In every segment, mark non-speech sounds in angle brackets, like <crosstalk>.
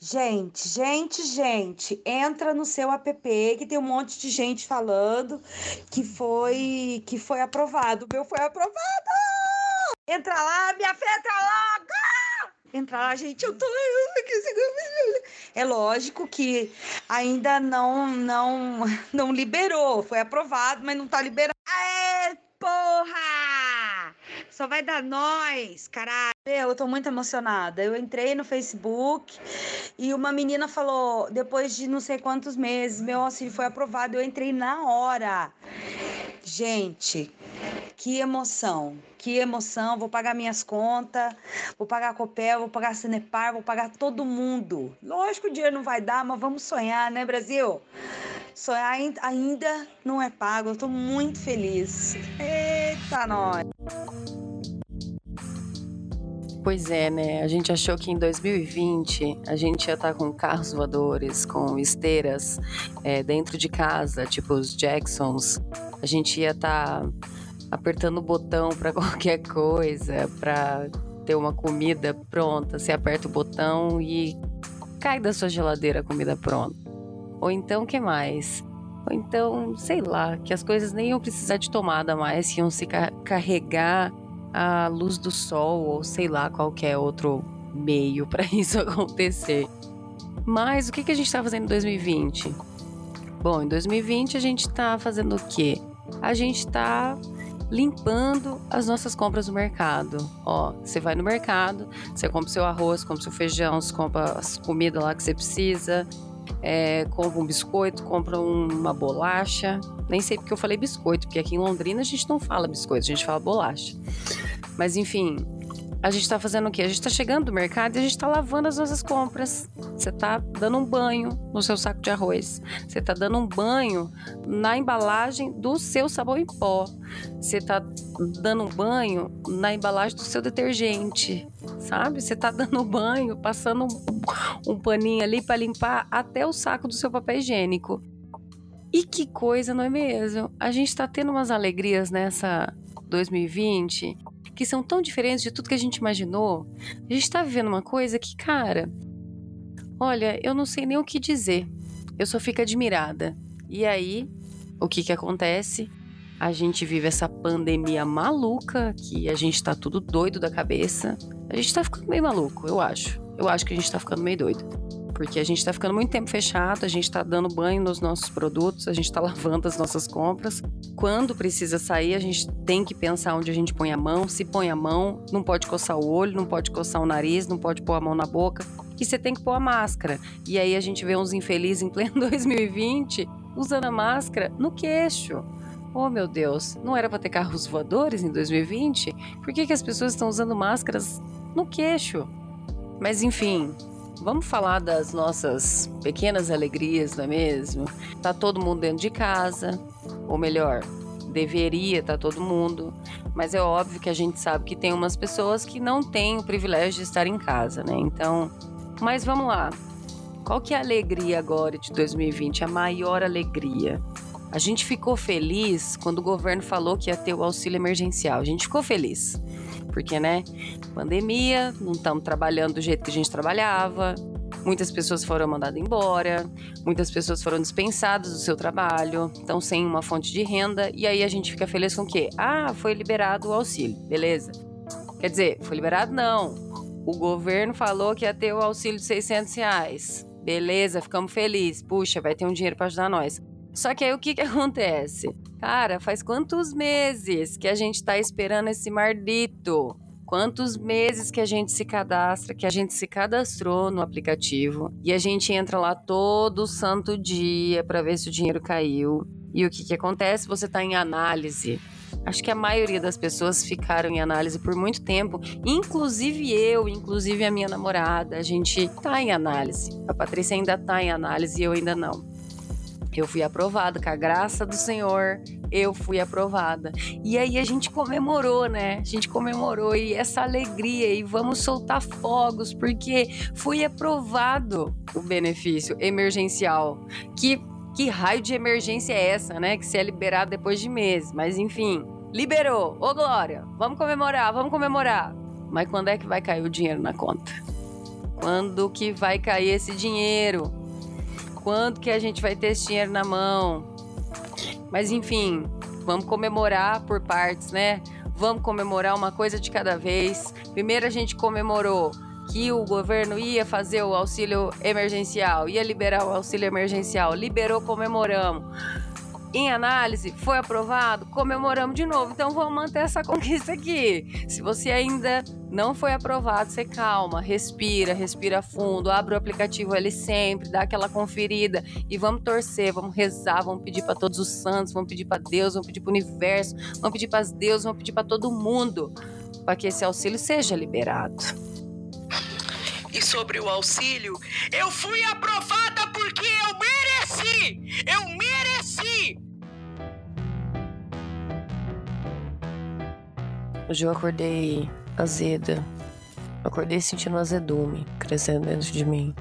Gente, gente, gente, entra no seu app que tem um monte de gente falando que foi que foi aprovado. O meu foi aprovado! Entra lá, minha fé, entra logo! Entra lá, gente, eu tô. É lógico que ainda não não não liberou, foi aprovado, mas não tá liberado. Aê, porra! Só vai dar nós, caralho. Eu tô muito emocionada. Eu entrei no Facebook e uma menina falou, depois de não sei quantos meses, meu auxílio foi aprovado. Eu entrei na hora. Gente, que emoção, que emoção. Vou pagar minhas contas, vou pagar a Copel, vou pagar a Cenepar, vou pagar todo mundo. Lógico que o dinheiro não vai dar, mas vamos sonhar, né, Brasil? Sonhar ainda não é pago. Eu tô muito feliz. Eita, nós! Pois é, né? A gente achou que em 2020 a gente ia estar tá com carros voadores, com esteiras é, dentro de casa, tipo os Jacksons. A gente ia estar tá apertando o botão para <laughs> qualquer coisa, para ter uma comida pronta. Você aperta o botão e cai da sua geladeira a comida pronta. Ou então, que mais? Ou então, sei lá, que as coisas nem iam precisar de tomada mais, iam se carregar a luz do sol ou sei lá qualquer outro meio para <laughs> isso acontecer. Mas o que, que a gente está fazendo em 2020? Bom, em 2020 a gente está fazendo o quê? A gente está limpando as nossas compras no mercado. Ó, você vai no mercado, você compra seu arroz, compra seu feijão, você compra as comidas lá que você precisa, é, compra um biscoito, compra uma bolacha. Nem sei porque eu falei biscoito, porque aqui em Londrina a gente não fala biscoito, a gente fala bolacha. Mas enfim, a gente tá fazendo o quê? A gente tá chegando do mercado e a gente tá lavando as nossas compras. Você tá dando um banho no seu saco de arroz. Você tá dando um banho na embalagem do seu sabão em pó. Você tá dando um banho na embalagem do seu detergente, sabe? Você tá dando banho, passando um, um paninho ali para limpar até o saco do seu papel higiênico. E que coisa, não é mesmo? A gente tá tendo umas alegrias nessa 2020 que são tão diferentes de tudo que a gente imaginou. A gente tá vivendo uma coisa que, cara, olha, eu não sei nem o que dizer. Eu só fico admirada. E aí, o que que acontece? A gente vive essa pandemia maluca, que a gente tá tudo doido da cabeça. A gente tá ficando meio maluco, eu acho. Eu acho que a gente tá ficando meio doido porque a gente está ficando muito tempo fechado, a gente está dando banho nos nossos produtos, a gente está <laughs> lavando as nossas compras. Quando precisa sair, a gente tem que pensar onde a gente põe a mão. Se põe a mão, não pode coçar o olho, não pode coçar o nariz, não pode pôr a mão na boca, e você tem que pôr a máscara. E aí a gente vê uns infelizes em pleno <laughs> 2020 usando a máscara no queixo. Oh meu Deus, não era para ter carros voadores em 2020? Por que, que as pessoas estão usando máscaras no queixo? Mas enfim, Vamos falar das nossas pequenas alegrias, não é mesmo? Tá todo mundo dentro de casa, ou melhor, deveria estar tá todo mundo, mas é óbvio que a gente sabe que tem umas pessoas que não têm o privilégio de estar em casa, né? Então, mas vamos lá. Qual que é a alegria agora de 2020? A maior alegria. A gente ficou feliz quando o governo falou que ia ter o auxílio emergencial. A gente ficou feliz porque, né, pandemia, não estamos trabalhando do jeito que a gente trabalhava, muitas pessoas foram mandadas embora, muitas pessoas foram dispensadas do seu trabalho, estão sem uma fonte de renda, e aí a gente fica feliz com o quê? Ah, foi liberado o auxílio, beleza. Quer dizer, foi liberado não. O governo falou que ia ter o auxílio de 600 reais. Beleza, ficamos felizes. Puxa, vai ter um dinheiro para ajudar nós. Só que aí o que, que acontece? Cara, faz quantos meses que a gente tá esperando esse mardito? Quantos meses que a gente se cadastra, que a gente se cadastrou no aplicativo e a gente entra lá todo santo dia para ver se o dinheiro caiu. E o que, que acontece? Você tá em análise. Acho que a maioria das pessoas ficaram em análise por muito tempo, inclusive eu, inclusive a minha namorada. A gente tá em análise. A Patrícia ainda tá em análise e eu ainda não. Eu fui aprovada, com a graça do Senhor, eu fui aprovada. E aí a gente comemorou, né? A gente comemorou e essa alegria e vamos soltar fogos porque foi aprovado o benefício emergencial. Que que raio de emergência é essa, né? Que se é liberado depois de meses, mas enfim, liberou. Ô Glória, vamos comemorar, vamos comemorar. Mas quando é que vai cair o dinheiro na conta? Quando que vai cair esse dinheiro? Quando que a gente vai ter esse dinheiro na mão? Mas enfim, vamos comemorar por partes, né? Vamos comemorar uma coisa de cada vez. Primeiro a gente comemorou que o governo ia fazer o auxílio emergencial, ia liberar o auxílio emergencial. Liberou, comemoramos em análise, foi aprovado, comemoramos de novo. Então vamos manter essa <laughs> conquista aqui. Se você ainda não foi aprovado, você calma, respira, respira fundo, abre o aplicativo ali sempre, dá aquela conferida e vamos torcer, vamos rezar, vamos pedir para todos os santos, vamos pedir para Deus, vamos pedir para o universo, vamos pedir para Deus, vamos pedir para todo mundo para que esse auxílio seja liberado. E sobre o auxílio, eu fui aprovada porque eu mereci! Eu Hoje eu acordei azeda. Acordei sentindo um azedume crescendo dentro de mim.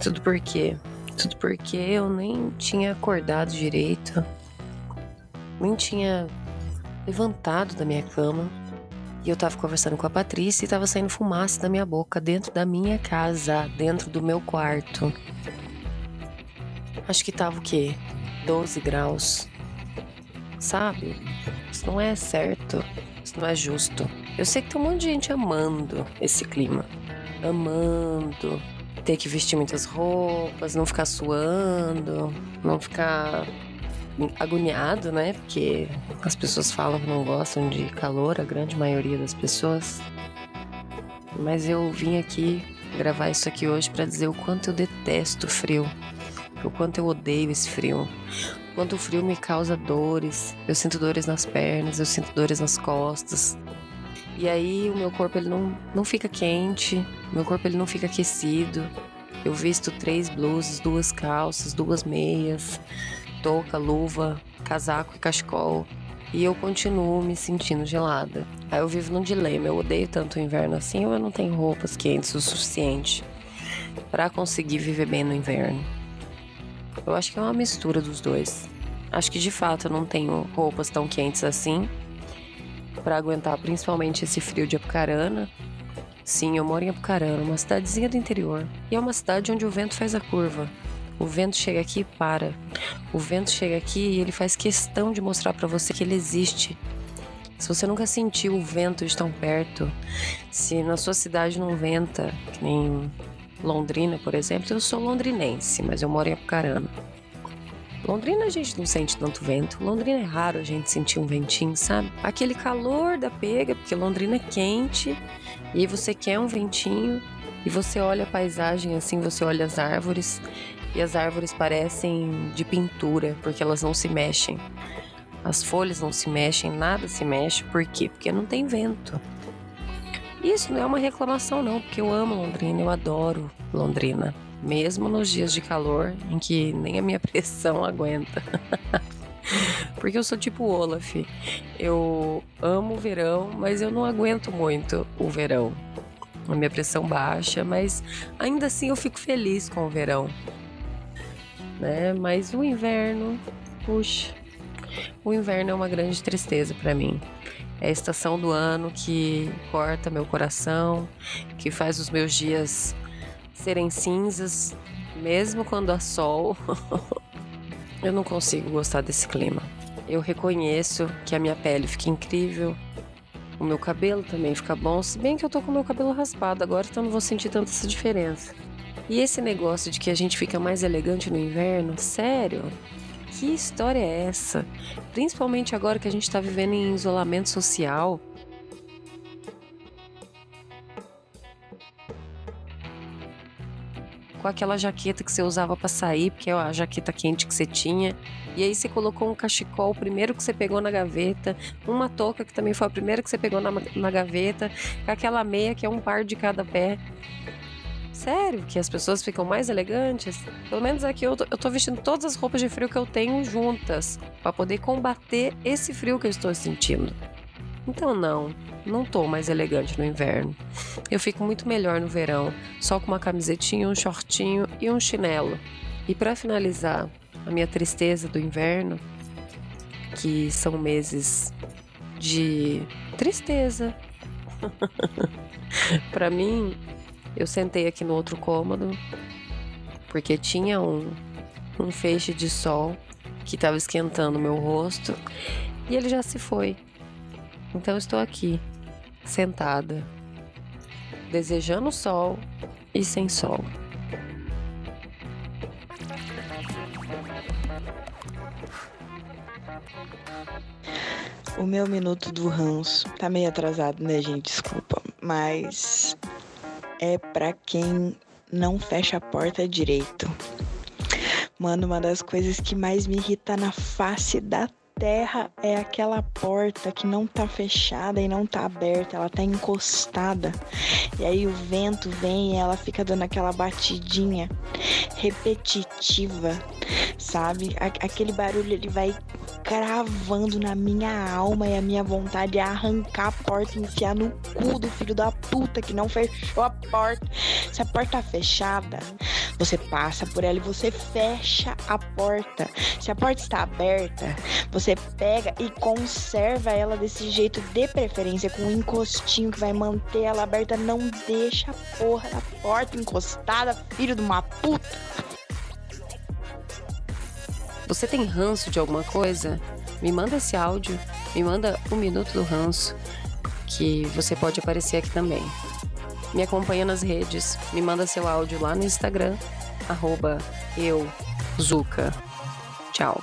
Tudo por quê? Tudo porque eu nem tinha acordado direito. Nem tinha levantado da minha cama. E eu tava conversando com a Patrícia e tava saindo fumaça da minha boca dentro da minha casa, dentro do meu quarto. Acho que tava o quê? 12 graus. Sabe? Isso não é certo. Isso não é justo. Eu sei que tem um monte de gente amando esse clima. Amando ter que vestir muitas roupas, não ficar suando, não ficar agoniado, né? Porque as pessoas falam que não gostam de calor, a grande maioria das pessoas. Mas eu vim aqui gravar isso aqui hoje para dizer o quanto eu detesto frio, o quanto eu odeio esse frio, quanto o frio me causa dores. Eu sinto dores nas pernas, eu sinto dores nas costas. E aí o meu corpo ele não, não fica quente, meu corpo ele não fica aquecido. Eu visto três blusas, duas calças, duas meias touca, luva, casaco e cachecol. E eu continuo me sentindo gelada. Aí eu vivo num dilema. Eu odeio tanto o inverno assim ou eu não tenho roupas quentes o suficiente para conseguir viver bem no inverno. Eu acho que é uma mistura dos dois. Acho que de fato eu não tenho roupas tão quentes assim para aguentar principalmente esse frio de Apucarana. Sim, eu moro em Apucarana, uma cidadezinha do interior. E é uma cidade onde o vento faz a curva. O vento chega aqui e para. O vento chega aqui e ele faz questão de mostrar para você que ele existe. Se você nunca sentiu o vento de tão perto, se na sua cidade não venta, que nem Londrina, por exemplo, eu sou londrinense, mas eu moro em Apucarana. Londrina a gente não sente tanto vento. Londrina é raro a gente sentir um ventinho, sabe? Aquele calor da pega, porque Londrina é quente, e você quer um ventinho, e você olha a paisagem assim, você olha as árvores, e as árvores parecem de pintura, porque elas não se mexem. As folhas não se mexem, nada se mexe. Por quê? Porque não tem vento. Isso não é uma reclamação, não, porque eu amo Londrina, eu adoro Londrina. Mesmo nos dias de calor, em que nem a minha <laughs> pressão aguenta. <laughs> porque eu sou tipo Olaf. Eu amo o verão, mas eu não aguento muito o verão. A minha pressão baixa, mas ainda assim eu fico feliz com o verão né? Mas o inverno, puxa, o inverno é uma grande tristeza para mim. É a estação do ano que corta meu coração, que faz os meus dias serem cinzas, mesmo quando há sol. <laughs> eu não consigo gostar desse clima. Eu reconheço que a minha pele fica incrível, o meu cabelo também fica bom, se bem que eu tô com o meu cabelo raspado agora, então não vou sentir tanta essa diferença. E esse negócio de que a gente fica mais elegante no inverno, sério? Que história é essa? Principalmente agora que a gente está vivendo em isolamento social. com aquela jaqueta que você usava para sair, porque é a jaqueta quente que você tinha. E aí você colocou um cachecol, o primeiro que você pegou na gaveta, uma touca que também foi a primeira que você pegou na, na gaveta, aquela meia que é um par de cada pé. Sério, que as pessoas ficam mais elegantes? Pelo menos aqui eu tô, eu tô vestindo todas as roupas de frio que eu tenho juntas para poder combater esse frio que eu estou sentindo. Então não, não tô mais elegante no inverno. Eu fico muito melhor no verão, só com uma camisetinha, um shortinho e um chinelo. E para finalizar a minha tristeza do inverno, que são meses de tristeza. <laughs> para mim, Eu sentei aqui no outro cômodo, porque tinha um, um feixe de sol que estava esquentando meu rosto e ele já se foi. Então estou aqui, sentada, desejando sol e sem sol. O meu minuto do ranço tá meio atrasado, né, gente? Desculpa. Mas é para quem não fecha a porta direito. Mano, uma das coisas que mais me irrita na face da terra é aquela porta que não tá fechada e não tá aberta, ela tá encostada. E aí o vento vem e ela fica dando aquela batidinha repetitiva, sabe? Aquele barulho ele vai cravando na minha alma e a minha vontade é arrancar a porta e enfiar no cu do filho da puta que não fechou a porta. Se a porta tá fechada, você passa por ela e você fecha a porta. Se a porta está aberta, você pega e conserva ela desse jeito, de preferência com um encostinho que vai manter ela aberta. Não deixa a porra da porta encostada, filho de uma puta. Você tem ranço de alguma coisa? Me manda esse áudio, me manda um minuto do ranço, que você pode aparecer aqui também. Me acompanha nas redes, me manda seu áudio lá no Instagram, arroba eu, Zuka. Tchau.